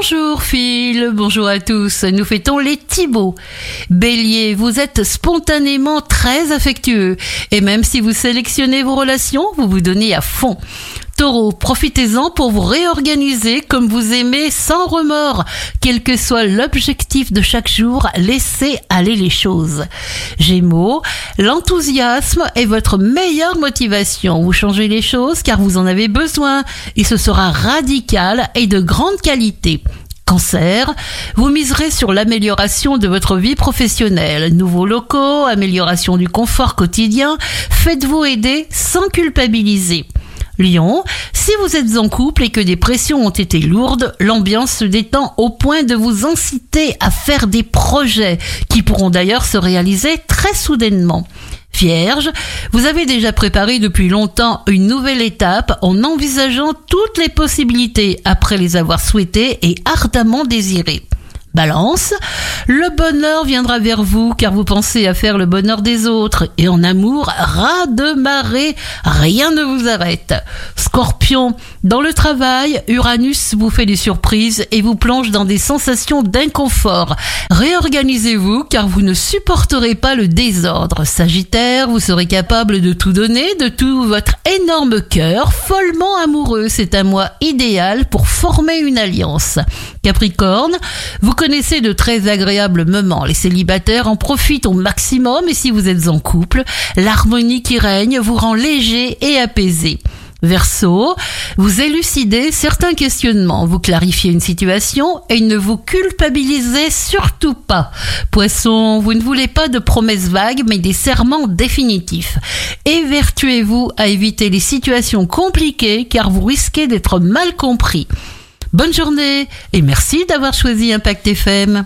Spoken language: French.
Bonjour Phil, bonjour à tous. Nous fêtons les Thibauts. Bélier, vous êtes spontanément très affectueux et même si vous sélectionnez vos relations, vous vous donnez à fond. Taureau, profitez-en pour vous réorganiser comme vous aimez sans remords. Quel que soit l'objectif de chaque jour, laissez aller les choses. Gémeaux, l'enthousiasme est votre meilleure motivation. Vous changez les choses car vous en avez besoin et ce sera radical et de grande qualité. Cancer, vous miserez sur l'amélioration de votre vie professionnelle, nouveaux locaux, amélioration du confort quotidien, faites-vous aider sans culpabiliser. Lion, si vous êtes en couple et que des pressions ont été lourdes, l'ambiance se détend au point de vous inciter à faire des projets qui pourront d'ailleurs se réaliser très soudainement. Vierge, vous avez déjà préparé depuis longtemps une nouvelle étape en envisageant toutes les possibilités après les avoir souhaitées et ardemment désirées. Balance, le bonheur viendra vers vous car vous pensez à faire le bonheur des autres et en amour, ras de marée, rien ne vous arrête. Scorpion, dans le travail, Uranus vous fait des surprises et vous plonge dans des sensations d'inconfort. Réorganisez-vous car vous ne supporterez pas le désordre. Sagittaire, vous serez capable de tout donner, de tout votre énorme cœur, follement amoureux. C'est un mois idéal pour former une alliance. Capricorne, vous connaissez de très agréables moments. Les célibataires en profitent au maximum et si vous êtes en couple, l'harmonie qui règne vous rend léger et apaisé. Verseau, vous élucidez certains questionnements, vous clarifiez une situation et ne vous culpabilisez surtout pas. Poisson, vous ne voulez pas de promesses vagues mais des serments définitifs. Évertuez-vous à éviter les situations compliquées car vous risquez d'être mal compris. Bonne journée et merci d'avoir choisi Impact FM.